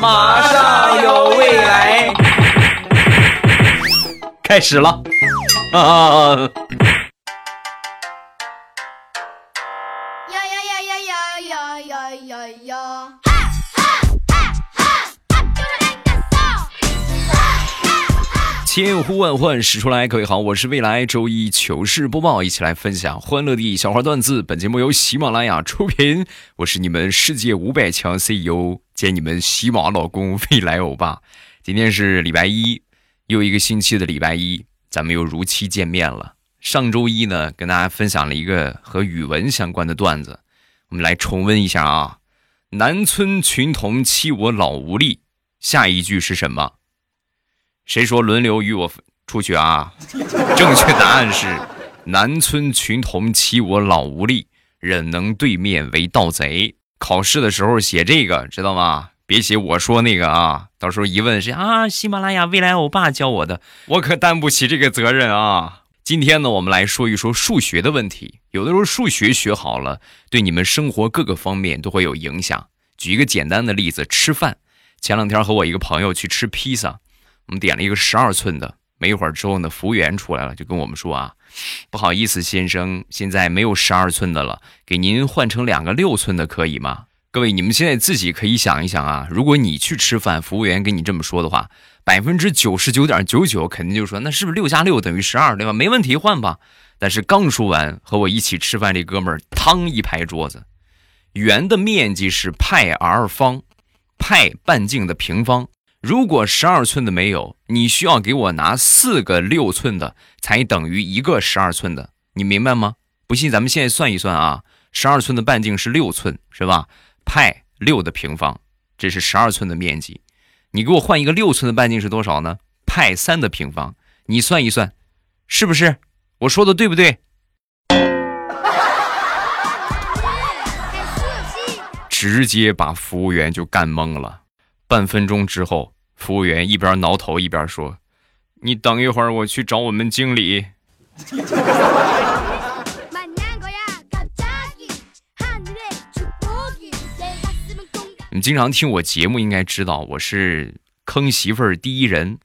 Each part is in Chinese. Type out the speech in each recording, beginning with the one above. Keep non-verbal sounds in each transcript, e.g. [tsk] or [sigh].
马上有未来，开始了，啊！呀呀呀呀呀呀呀呀呀！千呼万唤始出来，各位好，我是未来周一糗事播报，一起来分享欢乐的小花段子。本节目由喜马拉雅出品，我是你们世界五百强 CEO 见你们喜马老公未来欧巴。今天是礼拜一，又一个星期的礼拜一，咱们又如期见面了。上周一呢，跟大家分享了一个和语文相关的段子，我们来重温一下啊。南村群童欺我老无力，下一句是什么？谁说轮流与我出去啊？正确答案是：南村群童欺我老无力，忍能对面为盗贼。考试的时候写这个，知道吗？别写我说那个啊！到时候一问谁啊，喜马拉雅未来欧巴教我的，我可担不起这个责任啊！今天呢，我们来说一说数学的问题。有的时候数学学好了，对你们生活各个方面都会有影响。举一个简单的例子，吃饭。前两天和我一个朋友去吃披萨。我们点了一个十二寸的，没一会儿之后呢，服务员出来了，就跟我们说啊，不好意思，先生，现在没有十二寸的了，给您换成两个六寸的可以吗？各位，你们现在自己可以想一想啊，如果你去吃饭，服务员跟你这么说的话，百分之九十九点九九肯定就说，那是不是六加六等于十二，对吧？没问题，换吧。但是刚说完，和我一起吃饭这哥们儿，汤一拍桌子，圆的面积是派 r 方，派半径的平方。如果十二寸的没有，你需要给我拿四个六寸的，才等于一个十二寸的，你明白吗？不信咱们现在算一算啊，十二寸的半径是六寸，是吧？派六的平方，这是十二寸的面积，你给我换一个六寸的半径是多少呢？派三的平方，你算一算，是不是？我说的对不对？[laughs] 直接把服务员就干懵了，半分钟之后。服务员一边挠头一边说：“你等一会儿，我去找我们经理。”你经常听我节目，应该知道我是坑媳妇儿第一人。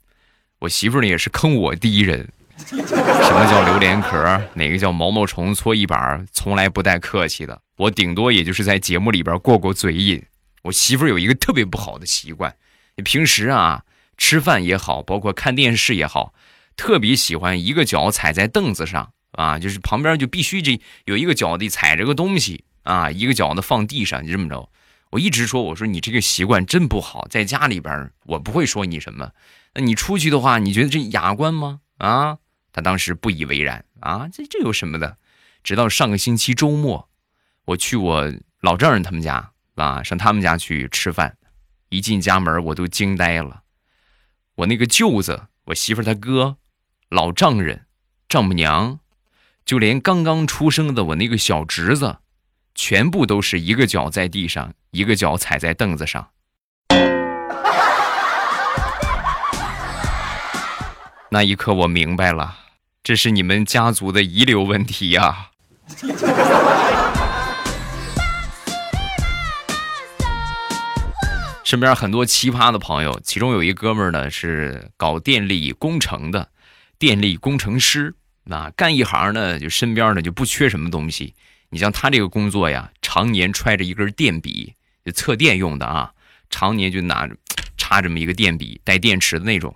我媳妇儿呢也是坑我第一人。什么叫榴莲壳？哪个叫毛毛虫搓衣板？从来不带客气的。我顶多也就是在节目里边过过嘴瘾。我媳妇儿有一个特别不好的习惯。平时啊，吃饭也好，包括看电视也好，特别喜欢一个脚踩在凳子上啊，就是旁边就必须这有一个脚得踩着个东西啊，一个脚呢放地上，就这么着。我一直说，我说你这个习惯真不好，在家里边我不会说你什么，那你出去的话，你觉得这雅观吗？啊，他当时不以为然啊，这这有什么的？直到上个星期周末，我去我老丈人他们家啊，上他们家去吃饭。一进家门，我都惊呆了。我那个舅子，我媳妇他哥，老丈人，丈母娘，就连刚刚出生的我那个小侄子，全部都是一个脚在地上，一个脚踩在凳子上。[laughs] 那一刻，我明白了，这是你们家族的遗留问题呀。身边很多奇葩的朋友，其中有一哥们儿呢是搞电力工程的，电力工程师。那干一行呢，就身边呢就不缺什么东西。你像他这个工作呀，常年揣着一根电笔，就测电用的啊，常年就拿着 [tsk] 插这么一个电笔，带电池的那种。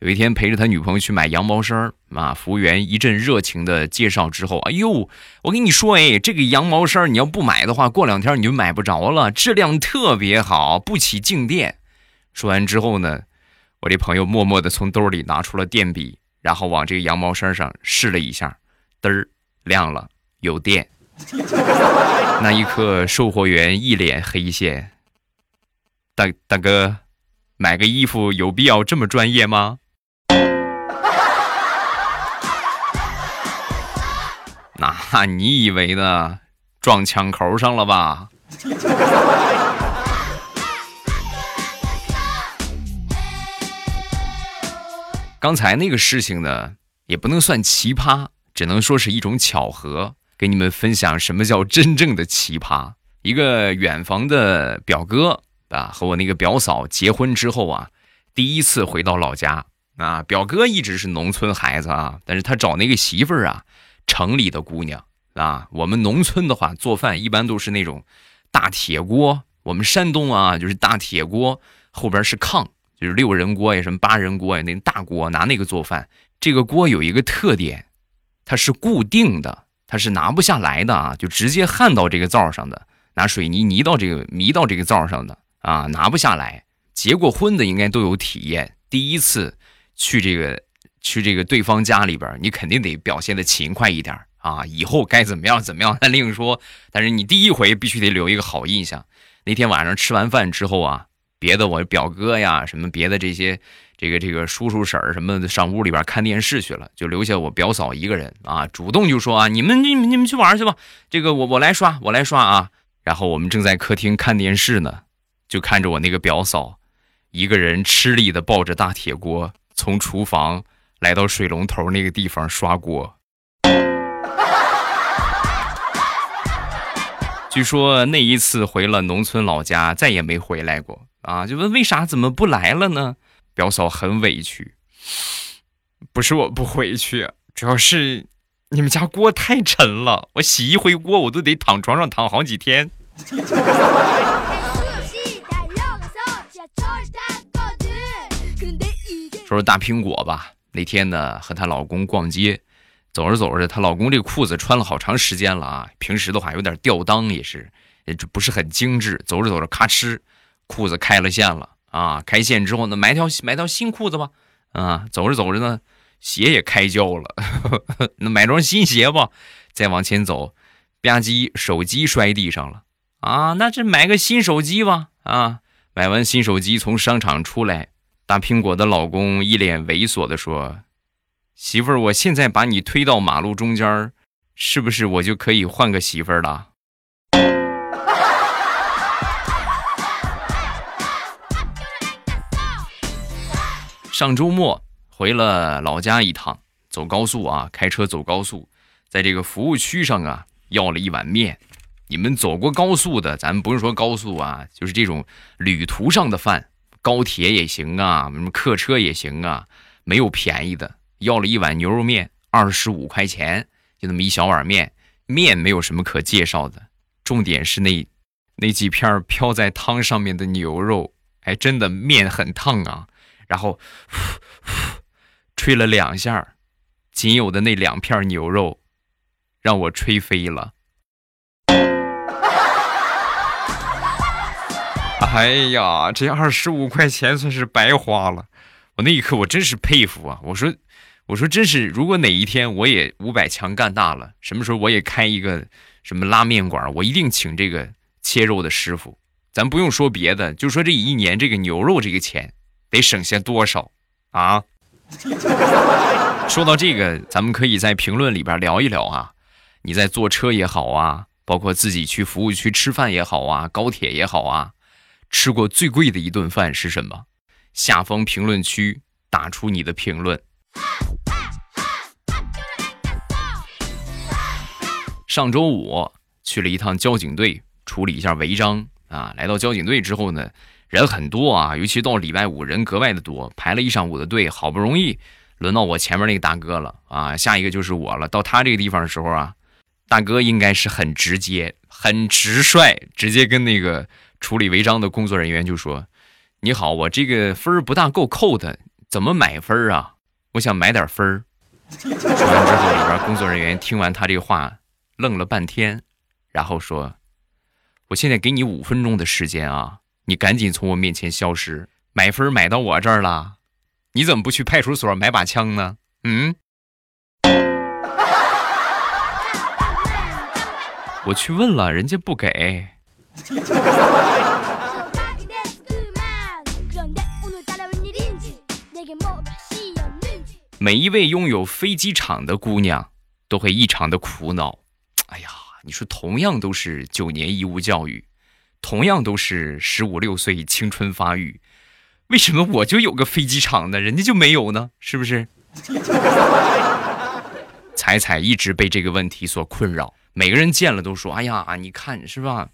有一天陪着他女朋友去买羊毛衫儿啊，服务员一阵热情的介绍之后，哎呦，我跟你说，哎，这个羊毛衫儿你要不买的话，过两天你就买不着了，质量特别好，不起静电。说完之后呢，我这朋友默默的从兜里拿出了电笔，然后往这个羊毛衫上试了一下，嘚儿亮了，有电。[laughs] 那一刻，售货员一脸黑线。大大哥，买个衣服有必要这么专业吗？[laughs] 那你以为呢？撞枪口上了吧？[laughs] 刚才那个事情呢，也不能算奇葩，只能说是一种巧合。给你们分享什么叫真正的奇葩。一个远房的表哥啊，和我那个表嫂结婚之后啊，第一次回到老家啊。表哥一直是农村孩子啊，但是他找那个媳妇儿啊，城里的姑娘啊。我们农村的话，做饭一般都是那种大铁锅，我们山东啊就是大铁锅，后边是炕，就是六人锅呀，什么八人锅呀，那大锅拿那个做饭。这个锅有一个特点，它是固定的，它是拿不下来的啊，就直接焊到这个灶上的，拿水泥泥到这个迷到这个灶上的。啊，拿不下来。结过婚的应该都有体验。第一次去这个去这个对方家里边，你肯定得表现的勤快一点啊。以后该怎么样怎么样那另说。但是你第一回必须得留一个好印象。那天晚上吃完饭之后啊，别的我表哥呀什么别的这些这个这个叔叔婶儿什么的上屋里边看电视去了，就留下我表嫂一个人啊。主动就说啊，你们你们你们去玩去吧，这个我我来刷我来刷啊。然后我们正在客厅看电视呢。就看着我那个表嫂，一个人吃力的抱着大铁锅，从厨房来到水龙头那个地方刷锅。[laughs] 据说那一次回了农村老家，再也没回来过啊！就问为啥怎么不来了呢？表嫂很委屈，不是我不回去，主要是你们家锅太沉了，我洗一回锅我都得躺床上躺好几天。说说大苹果吧。那天呢，和她老公逛街，走着走着，她老公这裤子穿了好长时间了啊。平时的话有点掉裆，也是，也不是很精致。走着走着，咔哧，裤子开了线了啊！开线之后呢，买条买条新裤子吧。啊，走着走着呢，鞋也开胶了呵呵，[laughs] 那买双新鞋吧。再往前走，吧唧，手机摔地上了啊！那这买个新手机吧。啊，买完新手机，从商场出来。大苹果的老公一脸猥琐的说：“媳妇儿，我现在把你推到马路中间是不是我就可以换个媳妇儿了？” [laughs] 上周末回了老家一趟，走高速啊，开车走高速，在这个服务区上啊，要了一碗面。你们走过高速的，咱不是说高速啊，就是这种旅途上的饭。高铁也行啊，什么客车也行啊，没有便宜的。要了一碗牛肉面，二十五块钱，就那么一小碗面，面没有什么可介绍的，重点是那那几片飘在汤上面的牛肉，哎，真的面很烫啊。然后 [sighs] 吹了两下，仅有的那两片牛肉让我吹飞了。哎呀，这二十五块钱算是白花了。我那一刻我真是佩服啊！我说，我说真是，如果哪一天我也五百强干大了，什么时候我也开一个什么拉面馆，我一定请这个切肉的师傅。咱不用说别的，就说这一年这个牛肉这个钱得省下多少啊？[laughs] 说到这个，咱们可以在评论里边聊一聊啊。你在坐车也好啊，包括自己去服务区吃饭也好啊，高铁也好啊。吃过最贵的一顿饭是什么？下方评论区打出你的评论。上周五去了一趟交警队处理一下违章啊，来到交警队之后呢，人很多啊，尤其到礼拜五人格外的多，排了一上午的队，好不容易轮到我前面那个大哥了啊，下一个就是我了。到他这个地方的时候啊，大哥应该是很直接、很直率，直接跟那个。处理违章的工作人员就说：“你好，我这个分儿不大够扣的，怎么买分儿啊？我想买点分儿。”说完之后，里边工作人员听完他这话，愣了半天，然后说：“我现在给你五分钟的时间啊，你赶紧从我面前消失。买分买到我这儿了，你怎么不去派出所买把枪呢？嗯？我去问了，人家不给。”每一位拥有飞机场的姑娘都会异常的苦恼。哎呀，你说同样都是九年义务教育，同样都是十五六岁青春发育，为什么我就有个飞机场呢？人家就没有呢？是不是？[laughs] 彩彩一直被这个问题所困扰，每个人见了都说：“哎呀，你看是吧？”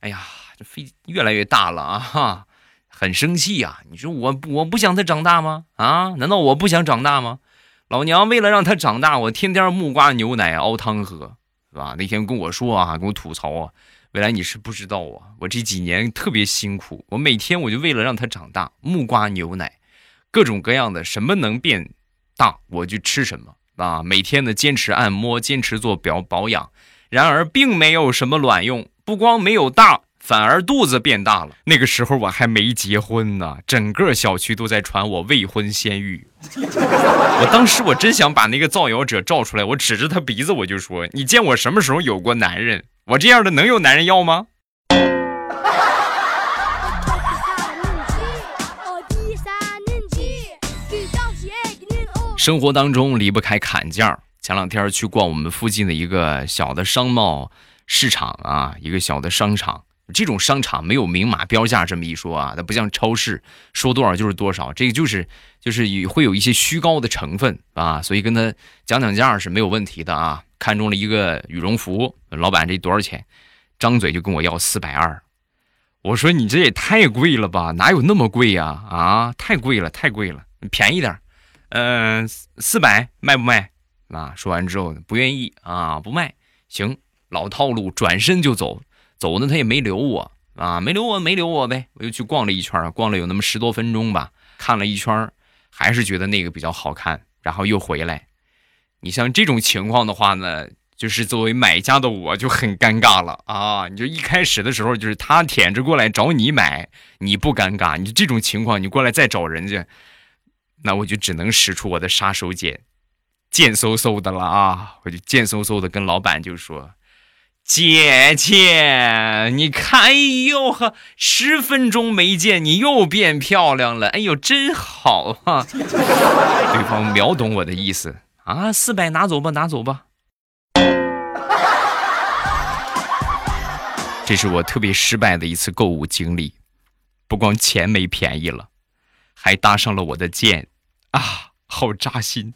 哎呀，这飞越来越大了啊，哈，很生气啊！你说我我不想他长大吗？啊，难道我不想长大吗？老娘为了让他长大，我天天木瓜牛奶熬汤喝，是吧？那天跟我说啊，跟我吐槽啊，未来你是不知道啊，我这几年特别辛苦，我每天我就为了让它长大，木瓜牛奶，各种各样的什么能变大我就吃什么啊，每天的坚持按摩，坚持做表保养，然而并没有什么卵用，不光没有大。反而肚子变大了。那个时候我还没结婚呢，整个小区都在传我未婚先孕。[laughs] 我当时我真想把那个造谣者照出来，我指着他鼻子我就说：“你见我什么时候有过男人？我这样的能有男人要吗？” [laughs] 生活当中离不开砍价。前两天去逛我们附近的一个小的商贸市场啊，一个小的商场。这种商场没有明码标价这么一说啊，它不像超市说多少就是多少，这个就是就是会有一些虚高的成分啊，所以跟他讲讲价是没有问题的啊。看中了一个羽绒服，老板这多少钱？张嘴就跟我要四百二，我说你这也太贵了吧，哪有那么贵呀？啊，太贵了，太贵了，便宜点，嗯，四百卖不卖？啊，说完之后不愿意啊，不卖，行，老套路，转身就走。走呢，他也没留我啊，没留我，没留我呗。我又去逛了一圈，逛了有那么十多分钟吧，看了一圈，还是觉得那个比较好看，然后又回来。你像这种情况的话呢，就是作为买家的我就很尴尬了啊。你就一开始的时候就是他舔着过来找你买，你不尴尬。你这种情况你过来再找人家，那我就只能使出我的杀手锏，贱嗖嗖的了啊！我就贱嗖嗖的跟老板就说。姐姐，你看，哎呦呵，十分钟没见，你又变漂亮了，哎呦，真好啊！[laughs] 对方秒懂我的意思啊，四百拿走吧，拿走吧。这是我特别失败的一次购物经历，不光钱没便宜了，还搭上了我的剑，啊，好扎心。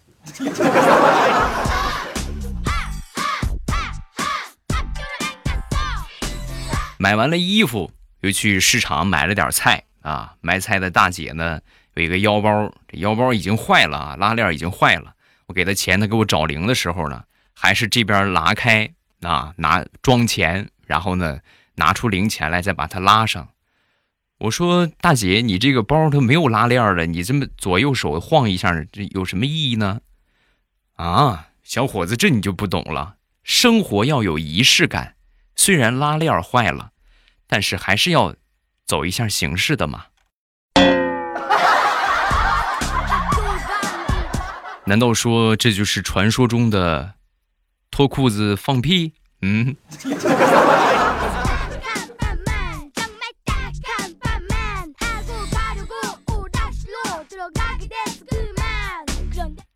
买完了衣服，又去市场买了点菜啊。买菜的大姐呢，有一个腰包，这腰包已经坏了啊，拉链已经坏了。我给她钱，她给我找零的时候呢，还是这边拉开啊，拿装钱，然后呢拿出零钱来，再把它拉上。我说大姐，你这个包它没有拉链了，你这么左右手晃一下，这有什么意义呢？啊，小伙子，这你就不懂了。生活要有仪式感，虽然拉链坏了。但是还是要走一下形式的嘛？[laughs] 难道说这就是传说中的脱裤子放屁？嗯。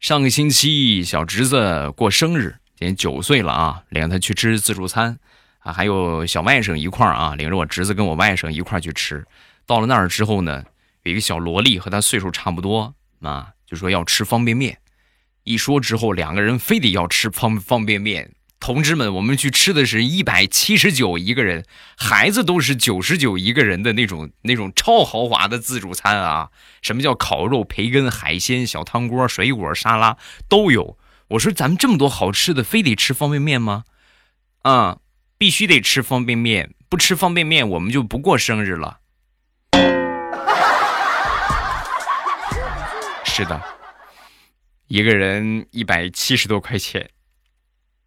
上个星期小侄子过生日，今年九岁了啊，领他去吃自助餐。啊，还有小外甥一块儿啊，领着我侄子跟我外甥一块儿去吃。到了那儿之后呢，有一个小萝莉和他岁数差不多啊，就说要吃方便面。一说之后，两个人非得要吃方方便面。同志们，我们去吃的是一百七十九一个人，孩子都是九十九一个人的那种那种超豪华的自助餐啊！什么叫烤肉、培根、海鲜、小汤锅、水果、沙拉都有。我说咱们这么多好吃的，非得吃方便面吗？啊！必须得吃方便面，不吃方便面我们就不过生日了。[laughs] 是的，一个人一百七十多块钱，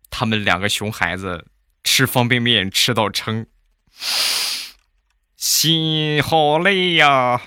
他们两个熊孩子吃方便面吃到撑，心好累呀。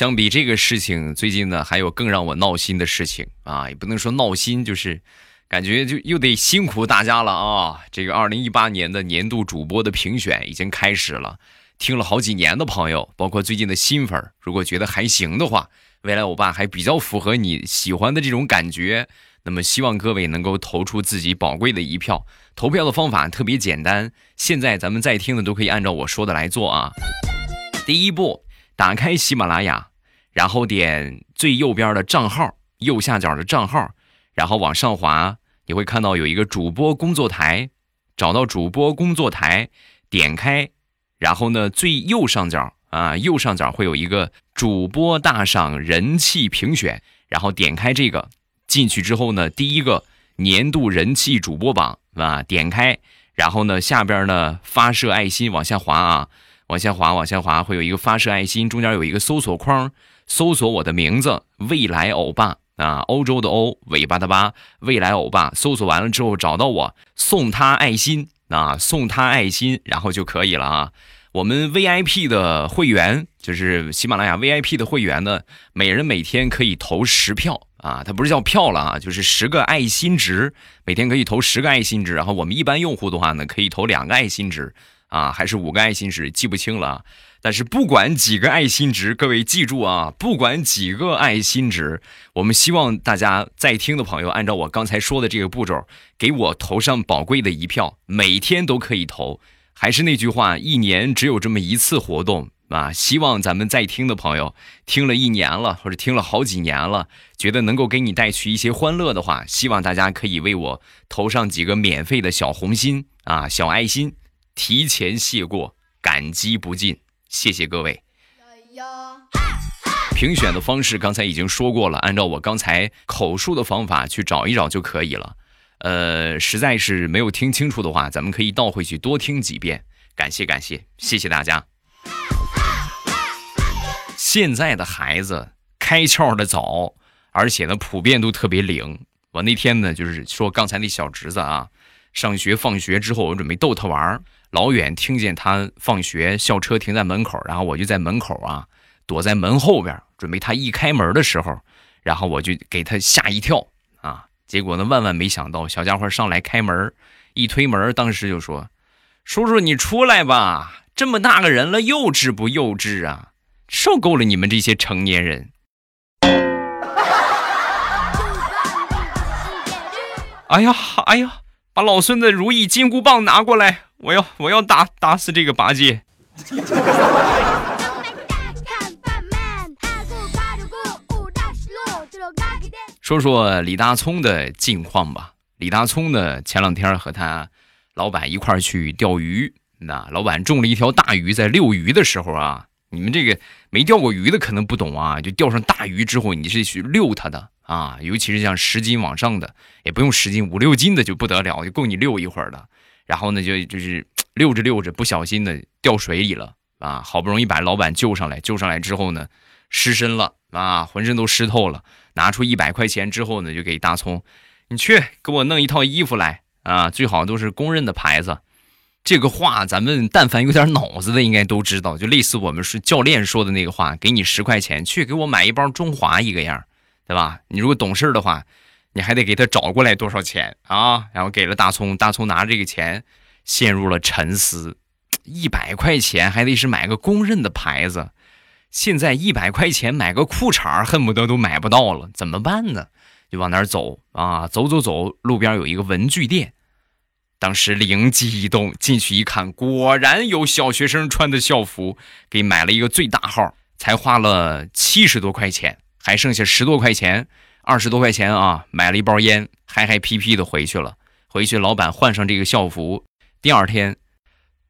相比这个事情，最近呢还有更让我闹心的事情啊，也不能说闹心，就是感觉就又得辛苦大家了啊。这个二零一八年的年度主播的评选已经开始了，听了好几年的朋友，包括最近的新粉，如果觉得还行的话，未来欧巴还比较符合你喜欢的这种感觉，那么希望各位能够投出自己宝贵的一票。投票的方法特别简单，现在咱们在听的都可以按照我说的来做啊。第一步，打开喜马拉雅。然后点最右边的账号，右下角的账号，然后往上滑，你会看到有一个主播工作台，找到主播工作台，点开，然后呢，最右上角啊，右上角会有一个主播大赏人气评选，然后点开这个，进去之后呢，第一个年度人气主播榜啊，点开，然后呢，下边呢发射爱心往下滑啊，往下滑，往下滑，会有一个发射爱心，中间有一个搜索框，搜索我的名字未来欧巴。啊，欧洲的欧，尾巴的巴，未来欧巴，搜索完了之后找到我，送他爱心啊，送他爱心，然后就可以了啊。我们 VIP 的会员，就是喜马拉雅 VIP 的会员呢，每人每天可以投十票啊，它不是叫票了啊，就是十个爱心值，每天可以投十个爱心值。然后我们一般用户的话呢，可以投两个爱心值啊，还是五个爱心值，记不清了。但是不管几个爱心值，各位记住啊，不管几个爱心值，我们希望大家在听的朋友按照我刚才说的这个步骤，给我投上宝贵的一票，每天都可以投。还是那句话，一年只有这么一次活动啊！希望咱们在听的朋友听了一年了，或者听了好几年了，觉得能够给你带去一些欢乐的话，希望大家可以为我投上几个免费的小红心啊，小爱心，提前谢过，感激不尽。谢谢各位。评选的方式刚才已经说过了，按照我刚才口述的方法去找一找就可以了。呃，实在是没有听清楚的话，咱们可以倒回去多听几遍。感谢感谢，谢谢大家。现在的孩子开窍的早，而且呢普遍都特别灵。我那天呢就是说刚才那小侄子啊，上学放学之后，我准备逗他玩儿。老远听见他放学校车停在门口，然后我就在门口啊，躲在门后边，准备他一开门的时候，然后我就给他吓一跳啊。结果呢，万万没想到，小家伙上来开门，一推门，当时就说：“叔叔，你出来吧，这么大个人了，幼稚不幼稚啊？受够了你们这些成年人！” [laughs] 哎呀，哎呀，把老孙的如意金箍棒拿过来！我要我要打打死这个八戒。[laughs] 说说李大聪的近况吧。李大聪呢，前两天和他老板一块去钓鱼，那老板中了一条大鱼，在遛鱼的时候啊，你们这个没钓过鱼的可能不懂啊，就钓上大鱼之后，你是去遛它的啊，尤其是像十斤往上的，也不用十斤，五六斤的就不得了，就够你遛一会儿的。然后呢，就就是溜着溜着，不小心的掉水里了啊！好不容易把老板救上来，救上来之后呢，湿身了啊，浑身都湿透了。拿出一百块钱之后呢，就给大葱，你去给我弄一套衣服来啊，最好都是公认的牌子。这个话咱们但凡有点脑子的应该都知道，就类似我们是教练说的那个话，给你十块钱，去给我买一包中华一个样，对吧？你如果懂事的话。你还得给他找过来多少钱啊？然后给了大葱，大葱拿着这个钱，陷入了沉思。一百块钱还得是买个公认的牌子，现在一百块钱买个裤衩恨不得都买不到了，怎么办呢？就往哪儿走啊？走走走，路边有一个文具店，当时灵机一动，进去一看，果然有小学生穿的校服，给买了一个最大号，才花了七十多块钱，还剩下十多块钱。二十多块钱啊，买了一包烟，嗨嗨皮皮的回去了。回去，老板换上这个校服，第二天，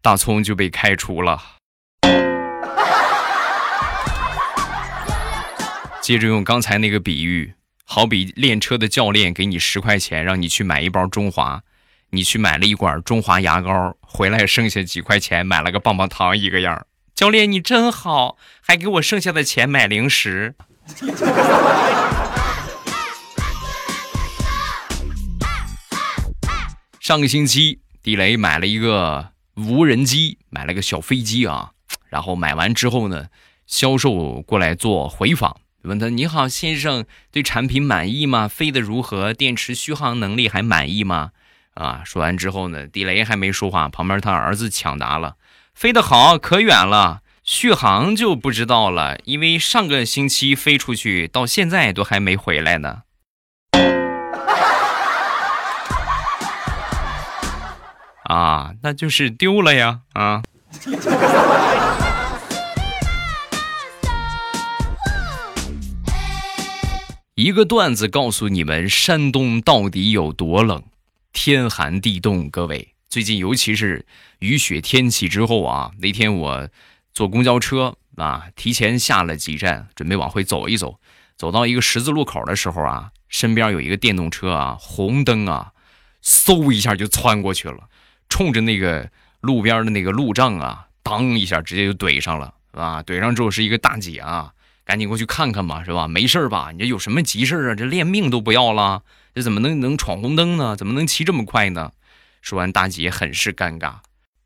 大葱就被开除了。[laughs] 接着用刚才那个比喻，好比练车的教练给你十块钱，让你去买一包中华，你去买了一管中华牙膏，回来剩下几块钱买了个棒棒糖一个样。教练你真好，还给我剩下的钱买零食。上个星期，地雷买了一个无人机，买了个小飞机啊。然后买完之后呢，销售过来做回访，问他：“你好，先生，对产品满意吗？飞得如何？电池续航能力还满意吗？”啊，说完之后呢，地雷还没说话，旁边他儿子抢答了：“飞得好，可远了，续航就不知道了，因为上个星期飞出去，到现在都还没回来呢。”啊，那就是丢了呀！啊，一个段子告诉你们山东到底有多冷，天寒地冻。各位，最近尤其是雨雪天气之后啊，那天我坐公交车啊，提前下了几站，准备往回走一走，走到一个十字路口的时候啊，身边有一个电动车啊，红灯啊，嗖一下就窜过去了，冲着那个路边的那个路障啊，当一下直接就怼上了，啊，怼上之后是一个大姐啊。赶紧过去看看吧，是吧？没事吧？你这有什么急事啊？这连命都不要了，这怎么能能闯红灯呢？怎么能骑这么快呢？说完，大姐很是尴尬，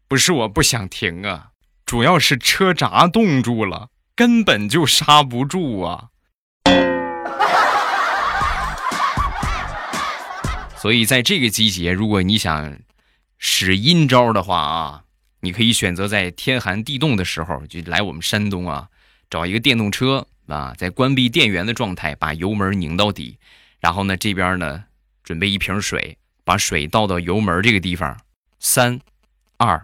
不是我不想停啊，主要是车闸冻住了，根本就刹不住啊。[laughs] 所以在这个季节，如果你想使阴招的话啊，你可以选择在天寒地冻的时候就来我们山东啊，找一个电动车。啊，在关闭电源的状态，把油门拧到底，然后呢，这边呢，准备一瓶水，把水倒到油门这个地方，三、二、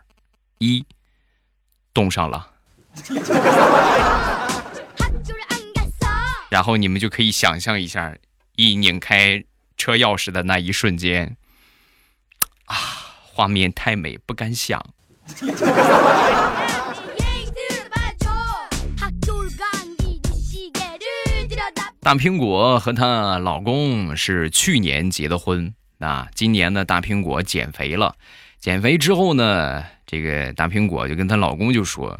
一，冻上了。[laughs] 然后你们就可以想象一下，一拧开车钥匙的那一瞬间，啊，画面太美，不敢想。[laughs] 大苹果和她老公是去年结的婚那，今年呢，大苹果减肥了，减肥之后呢，这个大苹果就跟她老公就说：“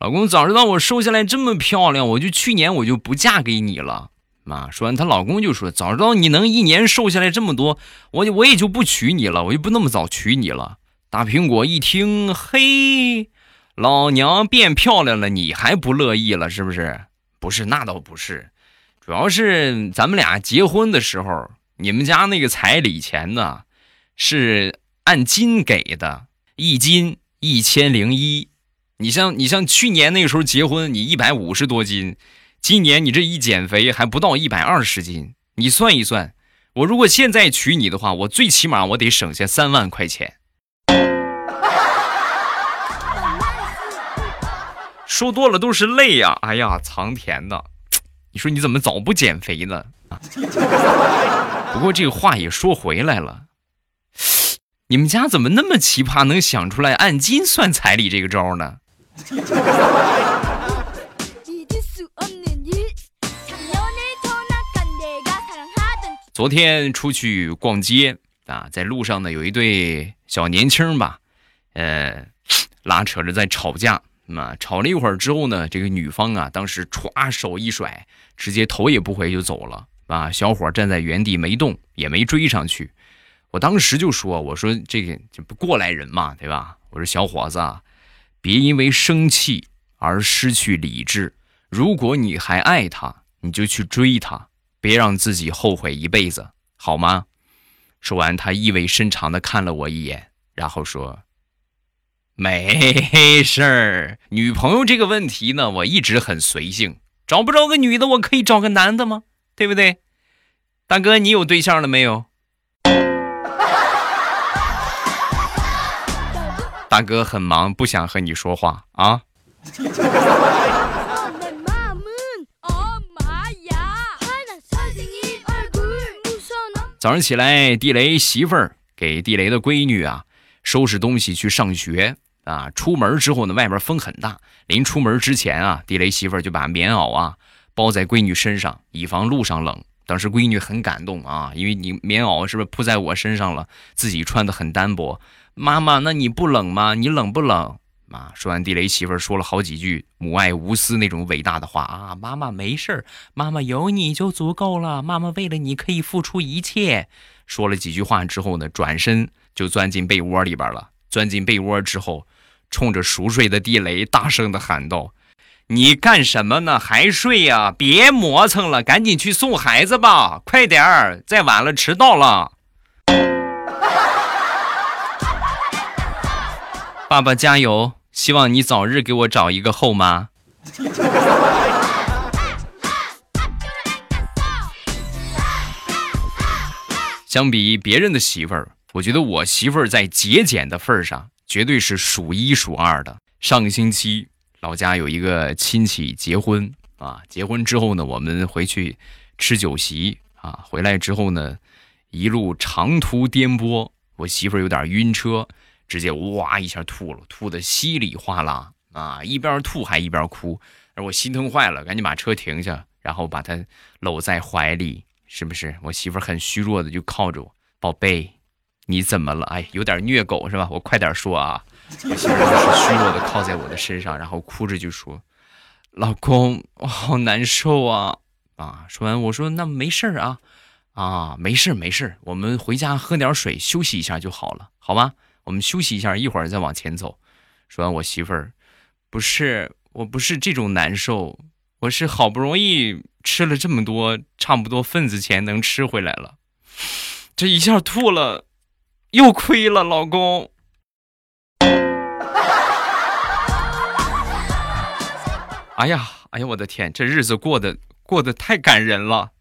老公，早知道我瘦下来这么漂亮，我就去年我就不嫁给你了。”啊，说完，她老公就说：“早知道你能一年瘦下来这么多，我我也就不娶你了，我就不那么早娶你了。”大苹果一听，嘿，老娘变漂亮了，你还不乐意了是不是？不是，那倒不是。主要是咱们俩结婚的时候，你们家那个彩礼钱呢，是按斤给的，一斤一千零一。你像你像去年那个时候结婚，你一百五十多斤，今年你这一减肥还不到一百二十斤。你算一算，我如果现在娶你的话，我最起码我得省下三万块钱。[laughs] 说多了都是泪呀！哎呀，藏甜的。你说你怎么早不减肥呢？[laughs] 不过这个话也说回来了，你们家怎么那么奇葩，能想出来按斤算彩礼这个招呢？昨天出去逛街啊，在路上呢，有一对小年轻吧，呃，拉扯着在吵架。那吵了一会儿之后呢，这个女方啊，当时歘手一甩。直接头也不回就走了啊！小伙站在原地没动，也没追上去。我当时就说：“我说这个这不过来人嘛，对吧？我说小伙子，啊，别因为生气而失去理智。如果你还爱他，你就去追他，别让自己后悔一辈子，好吗？”说完，他意味深长的看了我一眼，然后说：“没事儿，女朋友这个问题呢，我一直很随性。”找不着个女的，我可以找个男的吗？对不对？大哥，你有对象了没有？大哥很忙，不想和你说话啊。早上起来，地雷媳妇儿给地雷的闺女啊收拾东西去上学。啊，出门之后呢，外边风很大。临出门之前啊，地雷媳妇儿就把棉袄啊包在闺女身上，以防路上冷。当时闺女很感动啊，因为你棉袄是不是铺在我身上了？自己穿的很单薄。妈妈，那你不冷吗？你冷不冷？啊，说完，地雷媳妇儿说了好几句母爱无私那种伟大的话啊。妈妈没事儿，妈妈有你就足够了。妈妈为了你可以付出一切。说了几句话之后呢，转身就钻进被窝里边了。钻进被窝之后。冲着熟睡的地雷大声的喊道：“你干什么呢？还睡呀？别磨蹭了，赶紧去送孩子吧！快点儿，再晚了迟到了。”爸爸加油！希望你早日给我找一个后妈。[laughs] 相比别人的媳妇儿，我觉得我媳妇儿在节俭的份儿上。绝对是数一数二的。上个星期，老家有一个亲戚结婚啊，结婚之后呢，我们回去吃酒席啊。回来之后呢，一路长途颠簸，我媳妇儿有点晕车，直接哇一下吐了，吐的稀里哗啦啊，一边吐还一边哭，我心疼坏了，赶紧把车停下，然后把她搂在怀里，是不是？我媳妇很虚弱的就靠着我，宝贝，你怎么了？哎，有点虐狗是吧？我快点说啊。我媳妇就是虚弱的靠在我的身上，然后哭着就说：“老公，我好难受啊！”啊，说完我说：“那没事儿啊，啊，没事没事我们回家喝点水休息一下就好了，好吗？我们休息一下，一会儿再往前走。”说完，我媳妇儿不是，我不是这种难受，我是好不容易吃了这么多，差不多份子钱能吃回来了，这一下吐了，又亏了，老公。[laughs] 哎呀，哎呀，我的天，这日子过得过得太感人了。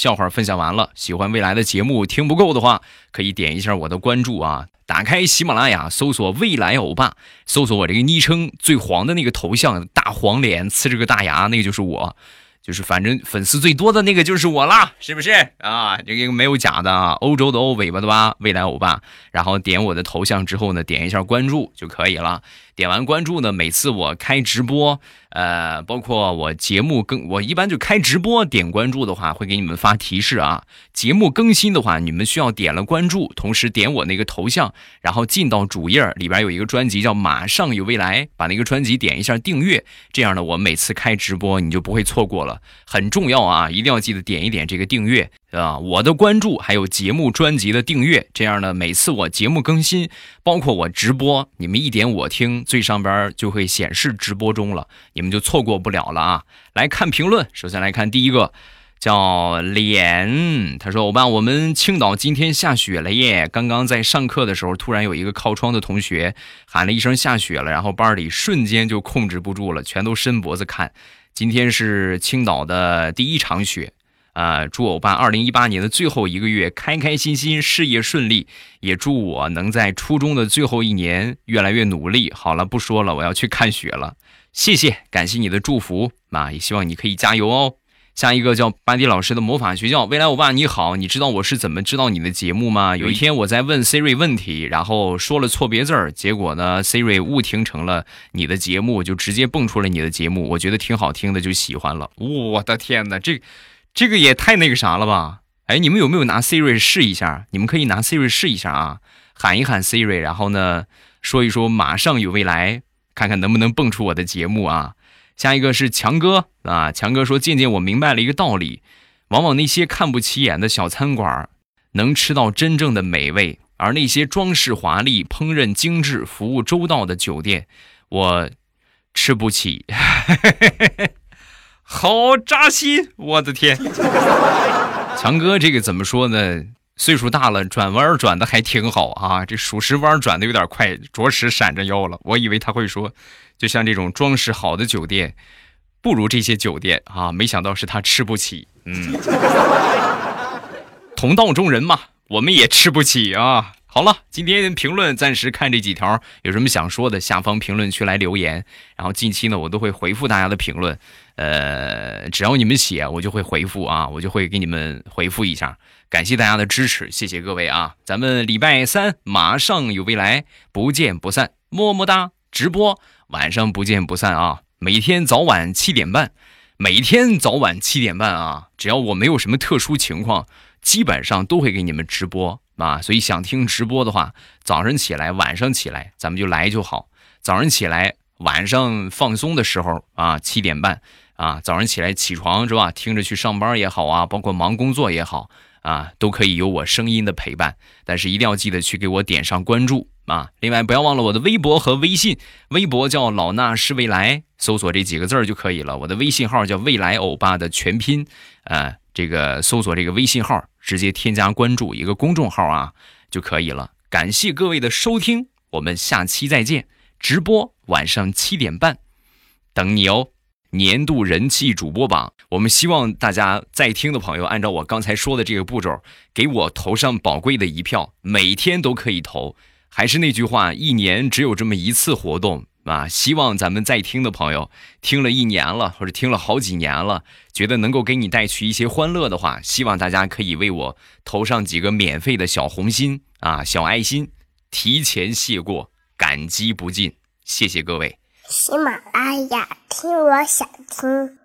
笑话分享完了。喜欢未来的节目，听不够的话，可以点一下我的关注啊。打开喜马拉雅，搜索“未来欧巴”，搜索我这个昵称最黄的那个头像，大黄脸，呲着个大牙，那个就是我。就是反正粉丝最多的那个就是我啦，是不是啊？这个没有假的啊，欧洲的欧，尾巴的巴，未来欧巴。然后点我的头像之后呢，点一下关注就可以了。点完关注呢，每次我开直播，呃，包括我节目更，我一般就开直播点关注的话，会给你们发提示啊。节目更新的话，你们需要点了关注，同时点我那个头像，然后进到主页里边有一个专辑叫《马上有未来》，把那个专辑点一下订阅，这样呢，我每次开直播你就不会错过了，很重要啊，一定要记得点一点这个订阅。啊，我的关注还有节目专辑的订阅，这样呢，每次我节目更新，包括我直播，你们一点我听，最上边就会显示直播中了，你们就错过不了了啊！来看评论，首先来看第一个，叫脸，他说：“欧巴，我们青岛今天下雪了耶！刚刚在上课的时候，突然有一个靠窗的同学喊了一声下雪了，然后班里瞬间就控制不住了，全都伸脖子看。今天是青岛的第一场雪。”啊！祝欧巴二零一八年的最后一个月开开心心，事业顺利。也祝我能在初中的最后一年越来越努力。好了，不说了，我要去看雪了。谢谢，感谢你的祝福啊！也希望你可以加油哦。下一个叫班迪老师的魔法学校，未来欧巴你好，你知道我是怎么知道你的节目吗？有一天我在问 Siri 问题，然后说了错别字儿，结果呢，Siri 误听成了你的节目，就直接蹦出了你的节目。我觉得挺好听的，就喜欢了。我的天哪，这！这个也太那个啥了吧！哎，你们有没有拿 Siri 试一下？你们可以拿 Siri 试一下啊，喊一喊 Siri，然后呢，说一说马上有未来，看看能不能蹦出我的节目啊。下一个是强哥啊，强哥说渐渐我明白了一个道理，往往那些看不起眼的小餐馆，能吃到真正的美味，而那些装饰华丽、烹饪精致、服务周到的酒店，我吃不起。好扎心！我的天，[laughs] 强哥，这个怎么说呢？岁数大了，转弯转的还挺好啊。这属实弯转的有点快，着实闪着腰了。我以为他会说，就像这种装饰好的酒店，不如这些酒店啊。没想到是他吃不起。嗯，[laughs] 同道中人嘛，我们也吃不起啊。好了，今天评论暂时看这几条，有什么想说的，下方评论区来留言。然后近期呢，我都会回复大家的评论。呃，只要你们写，我就会回复啊，我就会给你们回复一下。感谢大家的支持，谢谢各位啊！咱们礼拜三马上有未来，不见不散，么么哒！直播晚上不见不散啊！每天早晚七点半，每天早晚七点半啊！只要我没有什么特殊情况，基本上都会给你们直播。啊，所以想听直播的话，早上起来、晚上起来，咱们就来就好。早上起来，晚上放松的时候啊，七点半啊，早上起来起床是吧？听着去上班也好啊，包括忙工作也好啊，都可以有我声音的陪伴。但是一定要记得去给我点上关注啊！另外不要忘了我的微博和微信，微博叫老衲是未来，搜索这几个字儿就可以了。我的微信号叫未来欧巴的全拼，啊。这个搜索这个微信号，直接添加关注一个公众号啊就可以了。感谢各位的收听，我们下期再见。直播晚上七点半，等你哦。年度人气主播榜，我们希望大家在听的朋友按照我刚才说的这个步骤，给我投上宝贵的一票，每天都可以投。还是那句话，一年只有这么一次活动啊！希望咱们在听的朋友，听了一年了，或者听了好几年了，觉得能够给你带去一些欢乐的话，希望大家可以为我投上几个免费的小红心啊，小爱心，提前谢过，感激不尽，谢谢各位。喜马拉雅，听我想听。